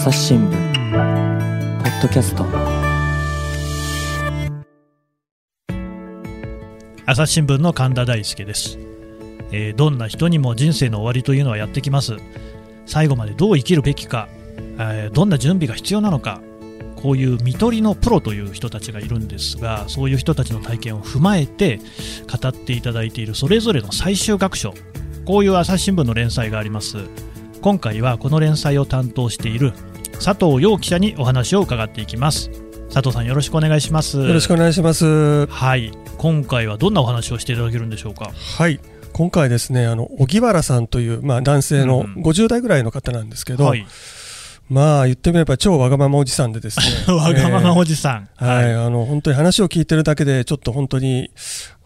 朝日新聞ポッドキャスト。朝日新聞の神田大輔です、えーどんな人にも人生の終わりというのはやってきます。最後までどう生きるべきか、えーどんな準備が必要なのかこういう看取りのプロという人たちがいるんですがそういう人たちの体験を踏まえて語っていただいているそれぞれの最終学書こういう朝日新聞の連載があります。今回はこの連載を担当している佐藤陽記者にお話を伺っていきます。佐藤さんよろしくお願いします。よろしくお願いします。はい。今回はどんなお話をしていただけるんでしょうか？はい。今回ですね、あの、荻原さんという、まあ男性のうん50代ぐらいの方なんですけど、はい、まあ言ってみれば超わがままおじさんでですね。わがままおじじさん、はい、あの、本当に話を聞いてるだけで、ちょっと本当に、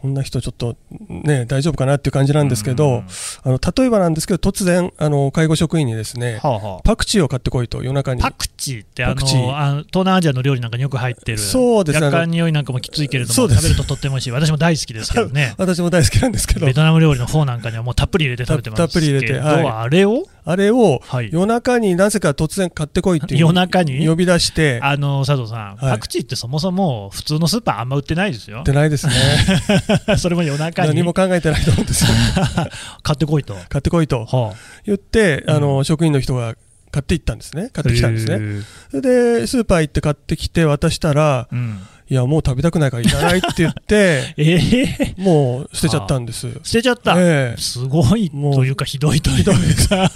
こんな人ちょっとね、大丈夫かなっていう感じなんですけうん。ど、あの、例えばなんですけど、突然、あの、介護職員にですね、はあはあ。パクチーを買ってこいと夜中に。パクチーってあパクチあの東南アジアの料理なんかによく入ってる。そうです。ね若干匂いなんかもきついけれどもそうです。食べるととっても美味しい。私も大好きですけどね。私も大好きなんですけど。ベ、トナム料理のフォーなんかにはもうたっぷり入れて食べてます。たたっぷり入れてはい。あれを、あれをはい、夜中になぜか突然買ってこいっていう夜中に？呼び出して、あの佐藤さん、はい。パクチーってそもそも普通のスーパーあんま売ってないですよ。ってないですね。それも夜中に。何も考えてないと思うんですよ。買ってこいと、買ってこいと。は言って、あうの、職員の人が買って行ったんですね。買あ、ってきたんですね。で、スーパー行って買ってきて渡したら、うん、いや、もう食べたくないからいらないって言って、ええもう捨てちゃったんです。捨てちゃった、ええ。すごいというかひどいというか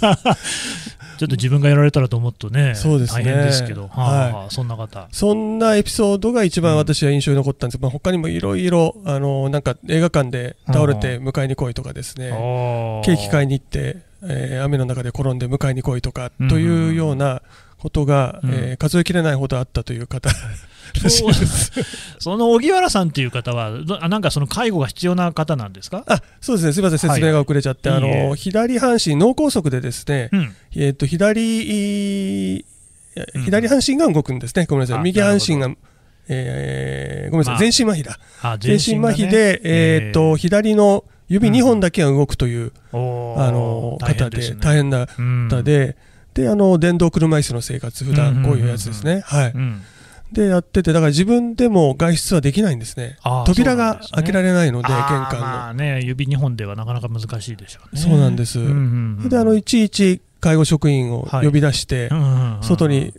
ちょっと自分がやられたらと思うとねそうですね。大変ですけど、はあはい。はあそんな方。そんなエピソードが一番私は印象に残ったんです。けど、まあ、他にもいろいろ、あの、なんか映画館で倒れて迎えに来いとかですね、ケーキ買いにに行って、えー雨の中で転んで迎えに来いとか、うんというようなことが、うん。えー数えきれないほどあったという方。らしいです。その荻原さんっていう方はなんかその介護が必要な方なんですか、あそうですね、すみません、説明が遅れちゃって、はいあの左半身、脳梗塞でですね、うん、えー、と左左半身が動くんですね、ごめんなさい、あ右半身なが、えーごめんなさい、まあ。全身麻痺だ、あ全身麻痺で、えー。と左の指うん2本だけが動くという、おーあの方で、大変なうん方で、であの電動車椅子の生活、普段こういうやつですね、はい、うんでやってて、だから自分でも外出はできないんですね、扉が開けられないので、玄関の。まあね指2本ではなかなか難しいでしょうね。そうなんです。であのいちいち介護職員を呼び出して、外に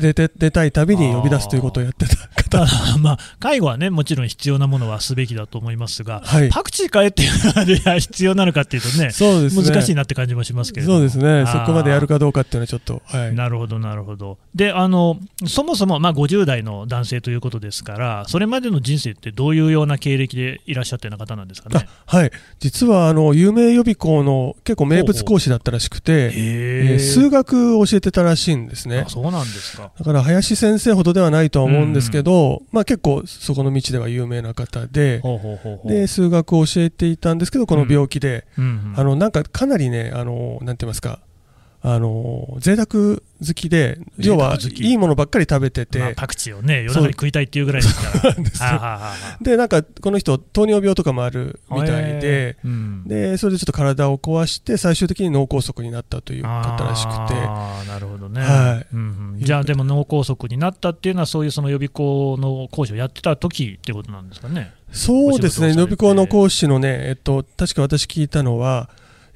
出て出たいたびに呼び出すということをやってた 方、あまあ、介護はね、もちろん必要なものはすべきだと思いますが、はい、パクチー買えっていうのは必要なのかっていうとね、そうですね。難しいなって感じもしますけれども。そうですね、そこまでやるかどうかっていうのはちょっと、はい、なるほど、なるほど。で、あのそもそも、まあ、50代の男性ということですから、それまでの人生ってどういうような経歴でいらっしゃったような方なんですかね？あはい、実はあの有名予備校の結構名物講師だったらしくて、へえー数学を教えてたらしいんですね。あ。そうなんですか。だから林先生ほどではないとは思うんですけど、まあ、結構そこの道では有名な方で、で数学を教えていたんですけど、この病気で、うんうん。あのなんかかなりね、あのなんて言いますか、あの贅沢好きで、要はいいものばっかり食べてて、まあ、パクチーをね、夜中に食いたいっていうぐらいですから。でなんかこの人、糖尿病とかもあるみたいで、うん。でそれでちょっと体を壊して、最終的に脳梗塞になったという方らしくて、あーなるほどね、はい。うんうん。じゃあでも脳梗塞になったっていうのはそういうその予備校の講師をやってた時ってことなんですかね。そうですね、予備校の講師のね、えっと、確か私聞いたのは、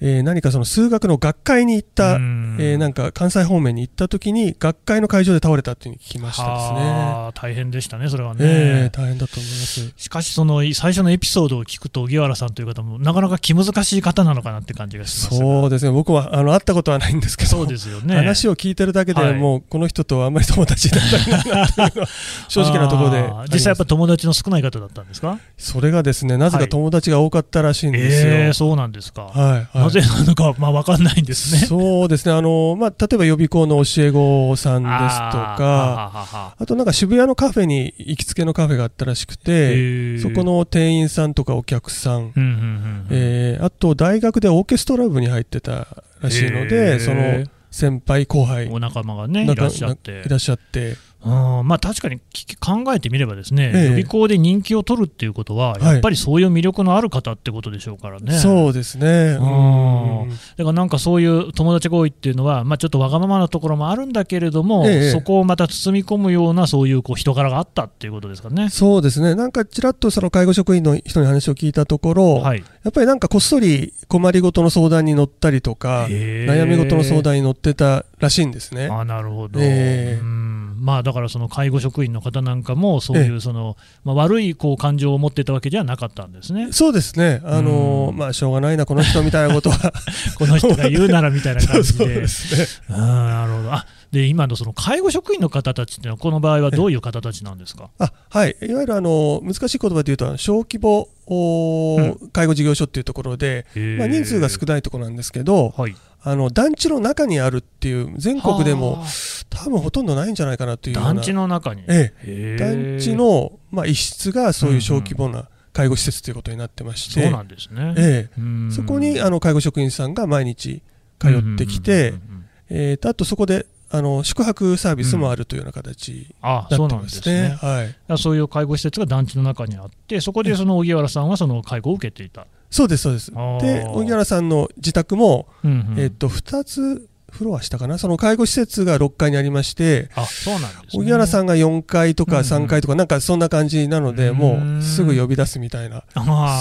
えー何かその数学の学会に行った、うん。えーなんか関西方面に行った時に、学会の会場で倒れたっていうふうに聞きましたですね。はあ大変でしたねそれはね、えー大変だと思います。しかしその最初のエピソードを聞くと荻原さんという方もなかなか気難しい方なのかなって感じがしますが。そうですね、僕はあの会ったことはないんですけど、そうですよね。話を聞いてるだけではいもう、この人とはあんまり友達になりたくないなというのは、正直なところで。実際やっぱ友達の少ない方だったんですか？それがですね、なぜか友達が多かったらしいんですよ。えー、そうなんですか、はい、ぜなのか、まあ、分かんないんですね。そうですね、あのまあ、例えば予備校の教え子さんですとか、あとなんか渋谷のカフェに行きつけのカフェがあったらしくへて、ー。そこの店員さんとかお客さん、うんうんうんうん。えーあと大学でオーケストラ部に入ってたらしいので、その先輩後輩お仲間がね、いらっしゃって。い。らっしゃって、うんまあ、確かに考えてみればですね、ええ予備校で人気を取るっていうことは、はいやっぱりそういう魅力のある方ってことでしょうからね。そうですね。うんうんだからなんかそういう友達が多いっていうのは、まあ、ちょっとわがままなところもあるんだけれども、ええそこをまた包み込むようなそういうこう人柄があったっていうことですかね。そうですね。なんかちらっとその介護職員の人に話を聞いたところ、はい、やっぱりなんかこっそり困りごとの相談に乗ったりとか、悩み事の相談に乗ってたらしいんですね。あなるほど、ええうんまあ、だからその介護職員の方なんかも、そういうその、まあ、悪いこう感情を持ってたわけではなかったんですね。そうですね。あのうんまあしょうがないなこの人みたいなことは。この人が言うならみたいな感じ そうで。ですね。あーなるほどあで今のその介護職員の方たちっていうのは、この場合はどういう方たちなんですか？あはい、いわゆるあの難しい言葉で言うと小規模おー介護事業所っていうところで、まあ、人数が少ないところなんですけどはい、あの団地の中にあるっていう全国でもはあ。多分ほとんどないんじゃないかなという団地の中に、えへえ、ー団地の、まあ、一室がそういう小規模な介護施設ということになってまして、そうなんですね。えうん。え、そこにあの介護職員さんが毎日通ってきてうんうんうんうん。えーとあとそこであの宿泊サービスもあるというような形あにそうなん。ですなってますね。ね。はい、そういう介護施設が団地の中にあって、そこでその荻原さんはその介護を受けていた。そうです、そうです。で、荻原さんの自宅も、うんうんえっと、2つフロア下かな、その介護施設が6階にありまして、あそうなんです、ね。荻原さんが4階とかうんうん3階とか、なんかそんな感じなので、うんもうすぐ呼び出すみたいな、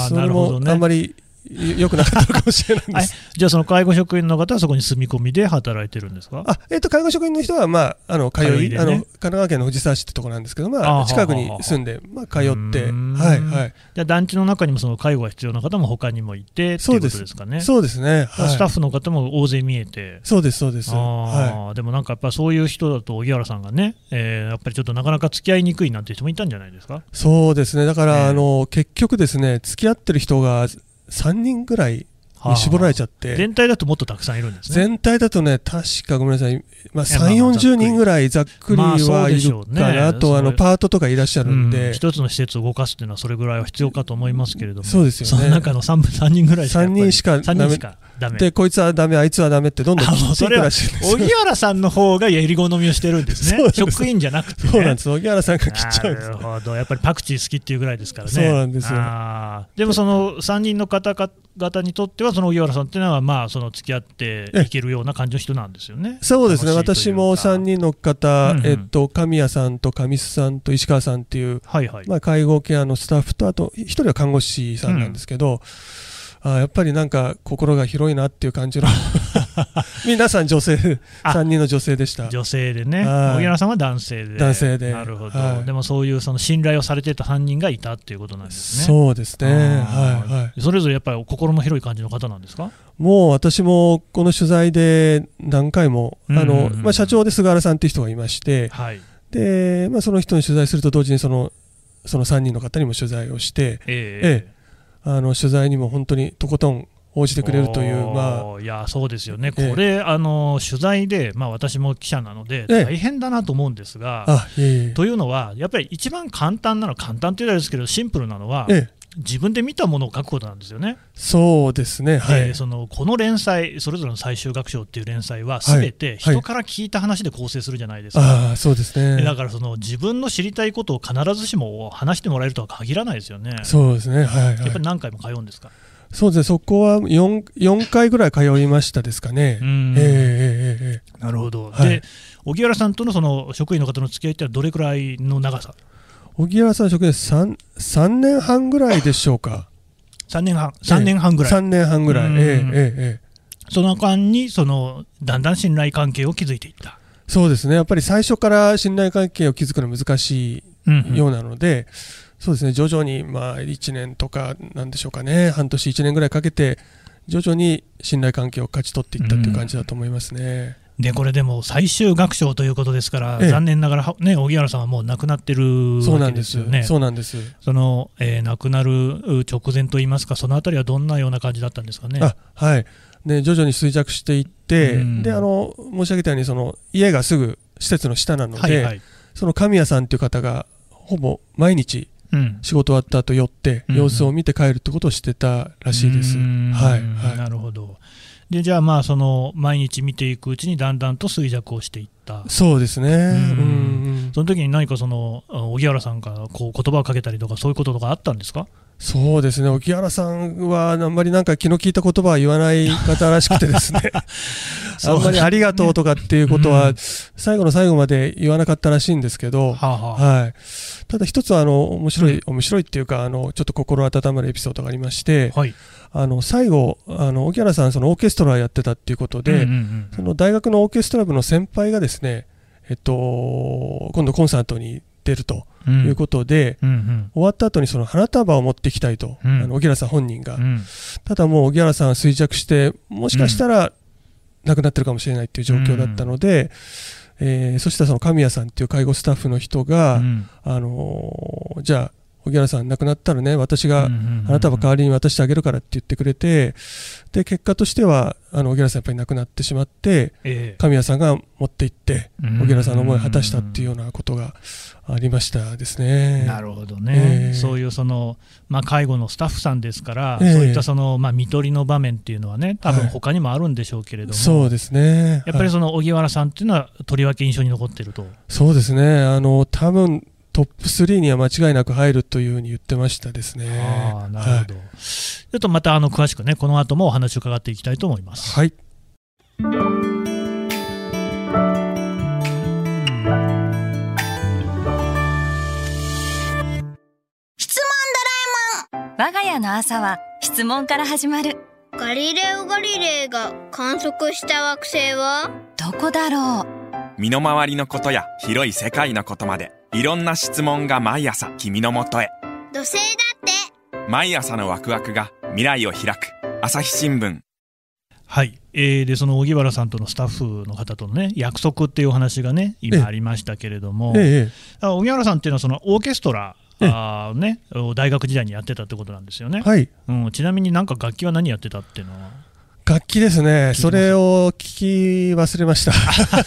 それも。あんまり良くなかったのかもしれないんです。じゃあ、その介護職員の方はそこに住み込みで働いてるんですか？あえっと介護職員の人は、まあ、あの通い通いでね。あの神奈川県の藤沢市ってところなんですけど、まあ、あ近くに住んで、まあ、通って、はいはい、じゃあ、団地の中にもその介護が必要な方も他にもいてっていうことですかね。そうです。ね、はい。スタッフの方も大勢見えて。そうです、そうです、あはーでもなんかやっぱそういう人だと荻原さんがね、えーやっぱりちょっとなかなか付き合いにくいなんて人もいたんじゃないですか？い、そうですね、だから、ええあの結局ですね、付き合ってる人が3人ぐらいに絞られちゃって、全体だともっとたくさんいるんですね。全体だとね、確かごめんなさい、まあ、いやまあ3、40まあざっくり人ぐらいざっくりはいるかな、あとあのパートとかいらっしゃるんうんで、一つの施設を動かすっていうのはそれぐらいは必要かと思いますけれども、そうですよね。その中の 3, 分3人ぐらいしかやっぱり3人しか3人しかダメ。で、こいつはダメ、あいつはダメってどんどんそれはらしいんですよ。荻原さんの方がやり好みをしてるんですね。職員じゃなくて、ね、そうなんです、荻原さんが切っちゃうんです。なるほど、やっぱりパクチー好きっていうぐらいですからね。そうなんですよ。でもその3人の方々にとっては、その荻原さんっていうのは、まあ、その付き合っていけるような感じの人なんですよね。そうですね、私も3人の方、うんうん。えっと、神谷さんと上須さんと石川さんっていう、はいはい。まあ、介護ケアのスタッフと、あと1人は看護師さんなんですけど、あやっぱりなんか心が広いなっていう感じの 皆さん女性あ3人の女性でした。女性でね、はい。荻原さんは男性で、男性で。なるほど、はい。でもそういうその信頼をされてた3人がいたっていうことなんですね。そうですね、はいはい、それぞれやっぱり心の広い感じの方なんですか？もう私もこの取材で何回も、社長で菅原さんっていう人がいまして、はい。でまあ、その人に取材すると同時にそのその3人の方にも取材をして、ええ。あの取材にも本当にとことん応じてくれるという、まあ、いやそうですよね、ええ。これ、あの取材で、まあ、私も記者なので、ええ。大変だなと思うんですが、えいえ。というのは、やっぱり一番簡単なの、簡単って言うとあれですけど、シンプルなのは、ええ。自分で見たものを書くことなんですよね。そうですね、はい、でそのこの連載、それぞれの最終学章っていう連載は、はい。すべてはい。人から聞いた話で構成するじゃないですか。ああそうですね。でだからその自分の知りたいことを必ずしも話してもらえるとは限らないですよね。そうですね、はい、はい。やっぱり何回も通うんですか？そうですね、そこは 4, 4回ぐらい通いましたですかね。うんええええええなるほど。はいで、荻原さんとのその職員の方の付き合いってどれくらいの長さ？荻原さんの職員 3, 3年半ぐらいでしょうか。?3 年半、3年半ぐらい。3年半ぐらい。うんええええええその間に、その、だんだん信頼関係を築いていった。そうですね、やっぱり最初から信頼関係を築くのは難しうんいようなので、そうですね、徐々にまあ1年とかなんでしょうかね、半年、1年ぐらいかけて、徐々に信頼関係を勝ち取っていったっていう感じだと思いますね。で、これでも最終学章ということですから、ええ残念ながら、ね、荻原さんはもう亡くなってるわけそうなんですよね。そうなんです。その、えー亡くなる直前といいますか、そのあたりはどんなような感じだったんですかね？あはいで徐々に衰弱していって、うんであの申し上げたようにその家がすぐ施設の下なので、はいはい。その神谷さんという方がほぼ毎日うん仕事終わった後寄ってうん様子を見て帰るってことをしてたらしいです。うーんはいはいなるほど。で、じゃあ、まあ、その、毎日見ていくうちに、だんだんと衰弱をしていった。そうですね。うんその時に何かその荻原さんがこう言葉をかけたりとか、そういうこととかあったんですか？そうですね、荻原さんはあんまりなんか気の利いた言葉は言わない方らしくてですね、あんまりありがとうとかっていうことは、最後の最後まで言わなかったらしいんですけど、はあはあ。はい、ただ一つあの面白い、面白いっていうかあの、ちょっと心温まるエピソードがありまして、はい。あの最後、あの荻原さん、そのオーケストラやってたっていうことで、うんうんうん。その大学のオーケストラ部の先輩がですね、えっと、今度コンサートに出るとうん。いうことで、うんうん。終わった後にその花束を持ってきたいと、うん。あの荻原さん本人が、うん。ただもう荻原さんは衰弱して、もしかしたら亡くなってるかもしれないっていう状況だったので、えーそしたらその神谷さんっていう介護スタッフの人が、うん。あのーじゃあ、荻原さん亡くなったらね、私がうんうんうん花束代わりに渡してあげるからって言ってくれて、で、結果としては、あの、荻原さんやっぱり亡くなってしまって、ええ。神谷さんが持って行って、うん荻原さんの思いを果たしたっていうようなことがありましたですね。なるほどね、ええ。そういうその、まあ、介護のスタッフさんですから、ええ。そういったその、まあ、見取りの場面っていうのはね、多分はい。他にもあるんでしょうけれども、そうですね。やっぱりはいその荻原さんっていうのは、とりわけ印象に残っていると。そうですね。あの、多分トップ3には間違いなく入るというふうに言ってましたですね。ああなるほど、ちょっとまたあの詳しくね、この後もお話を伺っていきたいと思います。はい。質我が家の朝は質問から始まる。問ガリレオ・ガリレイが観測した惑星は？どこだろう？身の回りのことや広い世界のことまでいろんな質問が毎朝君のもとへ。土星だって。毎朝のワクワクが未来を開く。朝日新聞。はい、えーでその荻原さんとのスタッフの方とのね約束っていうお話がねええ今ありましたけれども、ええ。あ荻原さんっていうのはそのオーケストラええ。あーね、大学時代にやってたってことなんですよね、はい。うん、ちなみになんか楽器は何やってたっていうのは？楽器ですね。それを聞き忘れました。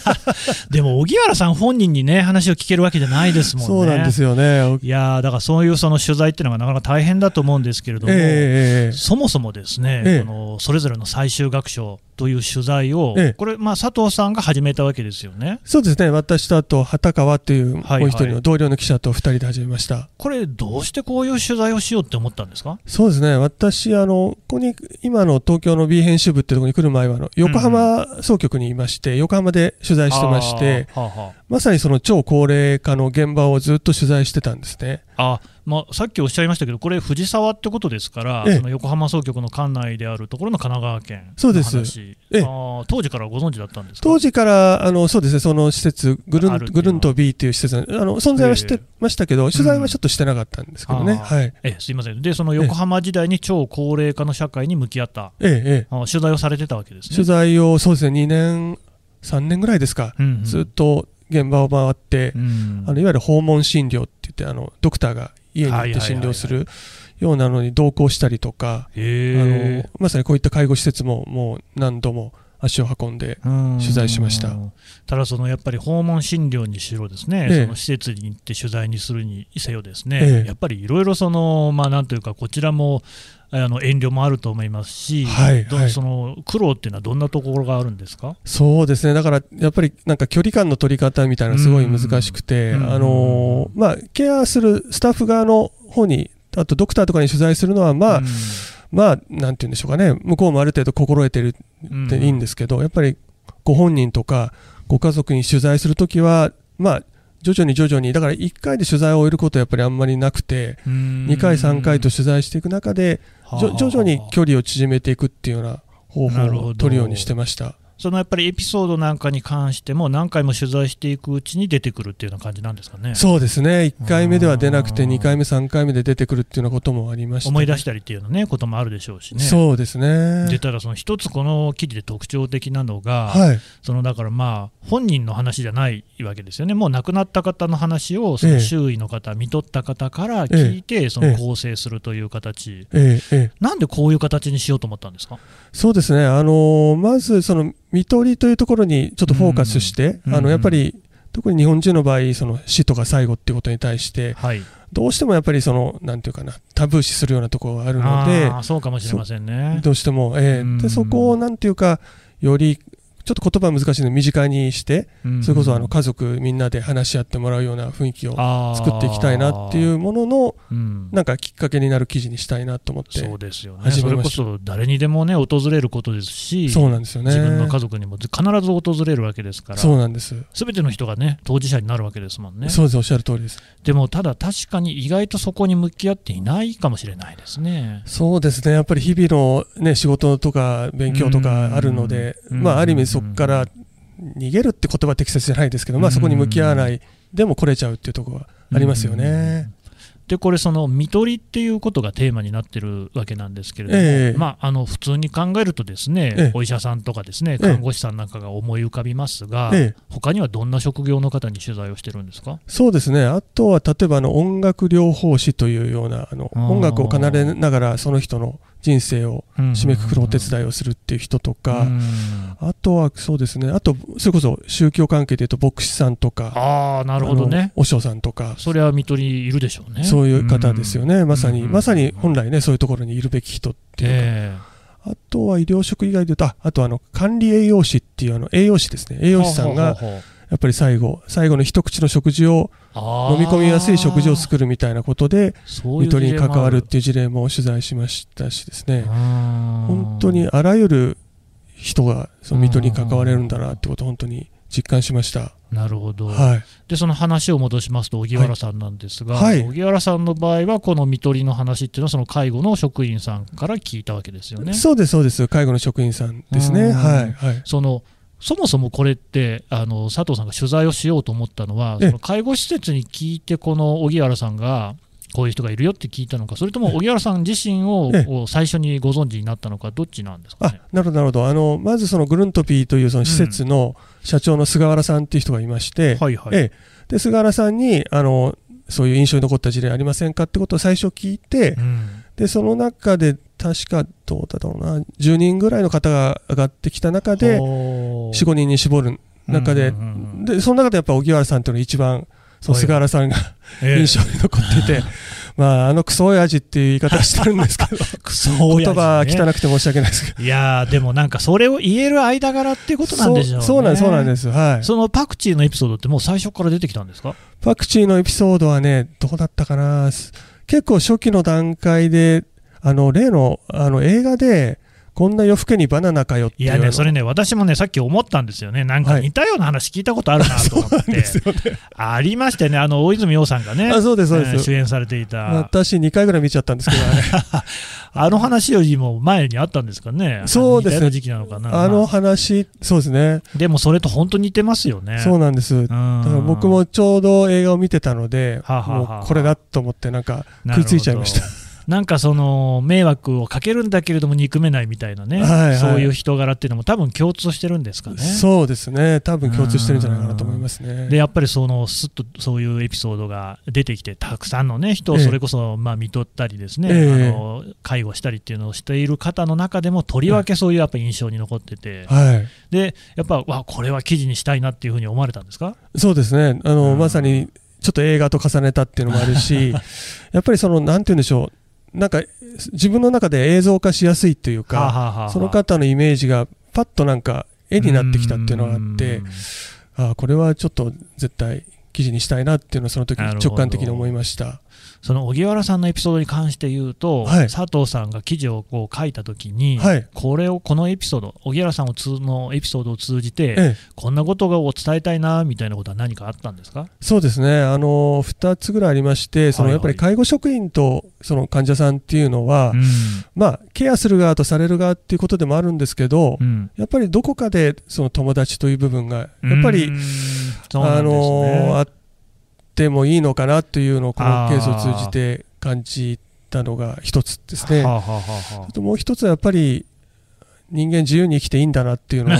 でも荻原さん本人にね話を聞けるわけじゃないですもんねそうなんですよね。いやーだからそういうその取材っていうのがなかなか大変だと思うんですけれども、ええええそもそもですね、ええこのそれぞれの最終学章という取材を、ええこれ、まあ、佐藤さんが始めたわけですよね。そうですね。私とあと、畑川っていう、はいもう一人の同僚の記者と二人で始めました。これ、どうしてこういう取材をしようって思ったんですか？そうですね。私、あの、ここに、今の東京の B 編集部ってところに来る前は、あの、横浜総局にいまして、横浜で取材してまして、まさにその超高齢化の現場をずっと取材してたんですね。ああまあ、さっきおっしゃいましたけど、これ、藤沢ってことですから、横浜総局の管内であるところの神奈川県そうです。あー当時からご存知だったんですか？当時から、あの、そうですね、その施設、ぐるんぐるんと B っていう施設、あの、存在は知ってましたけど、取材はちょっとしてなかったんですけどね。はい。えすいません、でその横浜時代に超高齢化の社会に向き合った、ええ、ええ。あ取材をされてたわけですね。取材を、そうですね、2年、3年ぐらいですか、うんうん。ずっと現場を回って、うん。あのいわゆる訪問診療って言って、あのドクターが家に行って診療するようなのに同行したりとか、あへのまさにこういった介護施設ももう何度も足を運んで、取取材しました。ただ、そのやっぱり訪問診療にしろ、ですね、ええ。その施設に行って取材にするにせよ、ですね、ええ。やっぱりいろいろその、まあ、なんというか、こちらもあの遠慮もあると思いますし、どはいはい。その苦労っていうのはどんなところがあるんですか？そうですね、だからやっぱりなんか距離感の取り方みたいなのすごい難しくて、うん。あのまあ、ケアするスタッフ側の方に、あとドクターとかに取材するのは、まあ、うんまあ、なんて言うんでしょうかね、向こうもある程度心得てるっていいんですけど、やっぱりご本人とかご家族に取材するときは、まあ、徐々に徐々に、だから1回で取材を終えることはやっぱりあんまりなくて、うん。2回、3回と取材していく中で、徐々に距離を縮めていくっていうような方法を取るようにしてました。そのやっぱりエピソードなんかに関しても、何回も取材していくうちに出てくるっていうような感じなんですかね。そうですね、1回目では出なくて、あー2回目、3回目で出てくるっていうようなこともありました、思い出したりっていうのね、こともあるでしょうしね。そうですね。でただ、その一つこの記事で特徴的なのが、はい、そのだからまあ本人の話じゃないわけですよね、もう亡くなった方の話をそのええ。周囲の方、見取った方から聞いて、その構成するという形、ええ。ええ、なんでこういう形にしようと思ったんですか？そうですね、あのーまずその見取りというところにちょっとフォーカスして、うんあのやっぱり特に日本人の場合、その死とか最後っていうことに対して、はい、どうしてもやっぱりその、なんていうかな、タブー視するようなところがあるので、そうかもしれませんね。どうしても、ええ。うん。でそこをなんていうか、よりちょっと言葉は難しいので身近にして、うん。それこそあの家族みんなで話し合ってもらうような雰囲気を作っていきたいなっていうもののうん。なんかきっかけになる記事にしたいなと思ってそうですよね、それこそ誰にでもね、訪れることですし、そうなんですよね。自分の家族にも必ず訪れるわけですから、そうなんです。すべての人がね、当事者になるわけですもんね。そうですおっしゃる通りです。でも、ただ確かに意外とそこに向き合っていないかもしれないですね。そうですね。やっぱり日々の、ね、仕事とか勉強とかあるので、うん。まあ、ある意味そこから逃げるって言葉は適切じゃないですけど、まあ、そこに向き合わない。でも来れちゃうっていうところはありますよね。でこれ、その見取りっていうことがテーマになってるわけなんですけれども、ええ。まあ、あの普通に考えると、ですね、ええ。お医者さんとかですねええ。看護師さんなんかが思い浮かびますが、ええ。他にはどんな職業の方に取材をしてるんですか？そうですね。あとは例えばあの音楽療法士というようなあの音楽を奏でながらその人の人生を締めくくるお手伝いをするっていう人とか、うん。あとはそうですね。あとそれこそ宗教関係でいうと牧師さんとかああ、なるほどあねの。お師匠さんとか。それは見取りいるでしょうね。そういう方ですよね、まさに、うん。まさに本来ね、そういうところにいるべき人っていうか、えあとは医療職以外でいうと、ああとはあの管理栄養士っていうあの栄養士ですね、栄え養士さんがやっぱり最後、最後の一口の食事を飲み込みやすい食事を作るみたいなことで、そういう看取りに関わるっ事ていう事例も取材しましたしですね本当にあらゆる人がその看取りに関われるんだなってことを本当に実感しました。なるほど、はい。でその話を戻しますと、荻原さんなんですが、はい荻原さんの場合は、この看取りの話っていうのは、その介護の職員さんから聞いたわけですよね。そうです、そうです。介護の職員さんですね。うんはい。はい。そのそもそもこれってあの佐藤さんが取材をしようと思ったのはええ。その介護施設に聞いてこの荻原さんがこういう人がいるよって聞いたのかそれとも荻原さん自身を最初にご存知になったのかどっちなんですかあね。なるほど、なるほど。あの、まずそのグルントピーというその施設の社長の菅原さんっていう人がいまして、はいはい、ええ。で、菅原さんに、あの、そういう印象に残った事例ありませんかってことを最初聞いてう、んで、その中で、確か、どうだろうな、10人ぐらいの方が上がってきた中で、ほー4、5人に絞る中で、うんうんうんうんで、その中でやっぱ荻原さんというのが一番、その菅原さんがええ印象に残っていて、まあ、あのクソ親父っていう言い方してるんですけど、クソ親言葉父ね汚くて申し訳ないですけど。いやーでもなんかそれを言える間柄っていうことなんでしょうね。そうなんです、そうなんです。はい。そのパクチーのエピソードってもう最初から出てきたんですか？パクチーのエピソードはね、どうだったかな。結構初期の段階で、あの、例の、あの、映画で、こんな夜更けにバナナかよっていやね、それね、私もね、さっき思ったんですよね、なんかはい似たような話聞いたことあるなと思って、ですよね。ありましてね、あの大泉洋さんがね、あそうです、そうです。えー主演されていた、私2回ぐらい見ちゃったんですけど、あれ。あの話よりも前にあったんですかね、そうですね時期なのかな、あのま話、そうですね。あでもそれと本当似てますよね。そうなんです。うんだから僕もちょうど映画を見てたので、はあはあはあもうこれだと思って、なんか食いついちゃいました。なんかその迷惑をかけるんだけれども憎めないみたいなね、はいはいそういう人柄っていうのも多分共通してるんですかね。そうですね。多分共通してるんじゃないかなと思いますね。でやっぱりそのすっとそういうエピソードが出てきて、たくさんの、ね、人をええそれこそまあ見とったりですね、ええあの介護したりっていうのをしている方の中でも、とりわけそういうやっぱ印象に残ってて、はい。でやっぱわこれは記事にしたいなっていうふうに思われたんですか？そうですね。あの、うんまさに、ちょっと映画と重ねたっていうのもあるし、やっぱりその、なんて言うんでしょう。なんか、自分の中で映像化しやすいっていうはあはか、あはあ。その方のイメージが、パッとなんか、絵になってきたっていうのがあってあ、これはちょっと絶対記事にしたいなっていうのをその時直感的に思いました。その荻原さんのエピソードに関して言うと、はい。佐藤さんが記事をこう書いたときに、はい。これをこのエピソード、荻原さんを通のエピソードを通じて、ええ、こんなことを伝えたいなみたいなことは何かあったんですか？そうですね。あの、二つぐらいありまして、そのはい。はいやっぱり介護職員とその患者さんっていうのは、うん。まあ、ケアする側とされる側っていうことでもあるんですけど、うん。やっぱりどこかでその友達という部分が、やっぱり、うんあのあってもいいのかなというのをこのケースを通じて感じたのが一つですね。はあはあはあはあともう一つはやっぱり人間自由に生きていいんだなっていうのを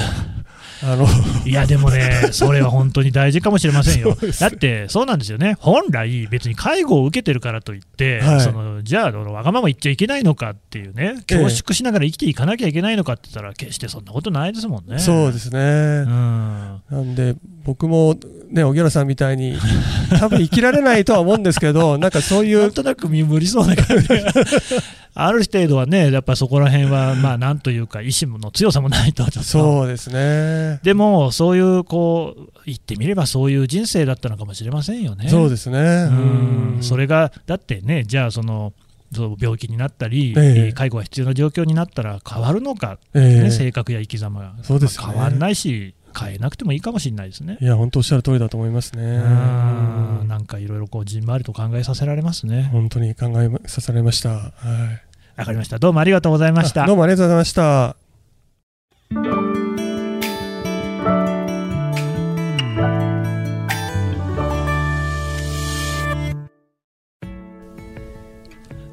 あのあいやでもね、それは本当に大事かもしれませんよ。だって、そうなんですよね、本来、別に介護を受けてるからといって、はいそのじゃあ、わがまま言っちゃいけないのかっていうね、ええ恐縮しながら生きていかなきゃいけないのかって言ったら、決してそんなことないですもんね。そうですね。うんなんで僕もね、荻原さんみたいに、多分生きられないとは思うんですけど、なんかそういう。なんとなく身無理そうな感じが。ある程度はね、やっぱそこら辺は、まあなんというか、意志の強さもないとちょっと。そうですね。でも、そういう、こう、言ってみればそういう人生だったのかもしれませんよね。そうですね。うん。それが、だってね、じゃあその、そう病気になったり、えー、介護が必要な状況になったら変わるのか、ね、えー、性格や生き様が、そうです、ね、変わらないし、変えなくてもいいかもしれないですね。いや、本当おっしゃる通りだと思いますね。なんかいろいろこう、じんわりと考えさせられますね。本当に考えさせられました。はい。わかりました。どうもありがとうございました。どうもありがとうございました。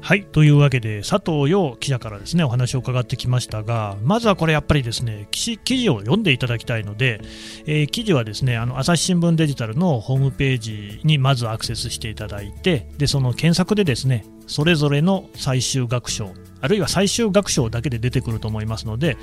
はいというわけで佐藤陽記者からですねお話を伺ってきましたがまずはこれやっぱりですね記事を読んでいただきたいので、えー、記事はですねあの朝日新聞デジタルのホームページにまずアクセスしていただいてでその検索でですねそれぞれの最終学章あるいは最終学章だけで出てくると思いますので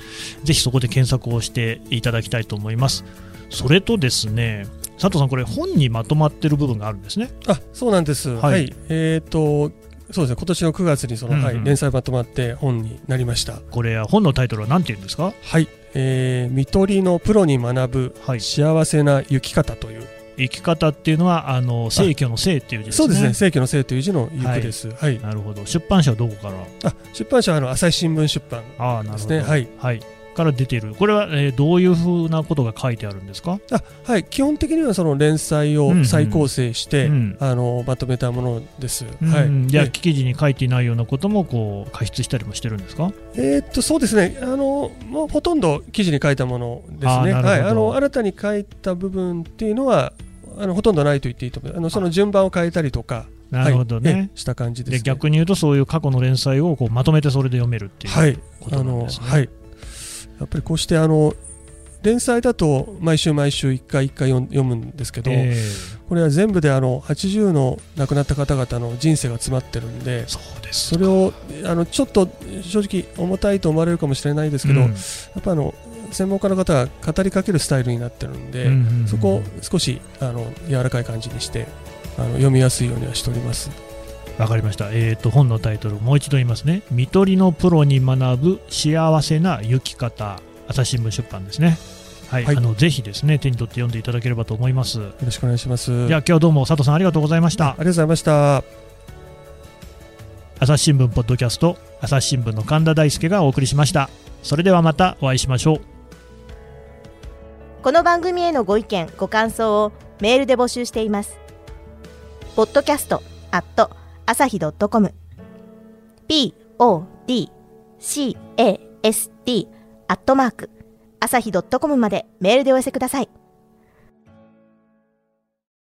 ぜひそこで検索をしていただきたいと思います。それとですね佐藤さん、これ本にまとまっている部分があるんですね。あそうなんです、はい、はい、えーとそうですね今年の9月にその、うんうん、はい、連載まとまって本になりましたこれ本のタイトルは何て言うんですか？はい「えー、見取りのプロに学ぶ幸せな生き方」という、生き方っていうのはあの正教の正っていう字ですね。そうですね。正教の正という字の行くです。はい。なるほど。出版社はどこから？あ、出版社はあの朝日新聞出版ですね。はい。はい。から出ている、これは、えー、どういうふうなことが書いてあるんですか？あ、はい、基本的にはその連載を再構成して、うん。うん、あのまとめたものです。うん、はい、じゃあ、記事に書いていないようなこともこう加筆したりもしてるんですか？えー、っとそうですね。あの、もうほとんど記事に書いたものですね、はい、あの新たに書いた部分っていうのは、あのほとんどないと言っていいと思います、あ。のその順番を変えたりとか。なるほどね、はい、した感じです、ね、で逆に言うとそういう過去の連載をこうまとめてそれで読めるっていうことなんですね。はい、あのはいやっぱりこうしてあの連載だと毎週毎週1回1回読むんですけど、えー、これは全部であの80の亡くなった方々の人生が詰まってるんでそれをあのちょっと正直重たいと思われるかもしれないですけど、うん、やっぱあの専門家の方が語りかけるスタイルになってるんで、うんうんうん、そこを少しあの柔らかい感じにしてあの読みやすいようにはしております。わかりました。えっ、ー、と、本のタイトル、もう一度言いますね。見取りのプロに学ぶ幸せな行き方。朝日新聞出版ですね。はい、はい、あのぜひですね手に取って読んでいただければと思います。よろしくお願いします。じゃあ今日はどうも佐藤さんありがとうございました。ありがとうございました。朝日新聞ポッドキャスト朝日新聞の神田大輔がお送りしました。それではまたお会いしましょう。この番組へのご意見ご感想をメールで募集しています。ポッドキャストアット朝日ドットコム p o d c a s t アットマーク朝日ドットコムまでメールでお寄せください。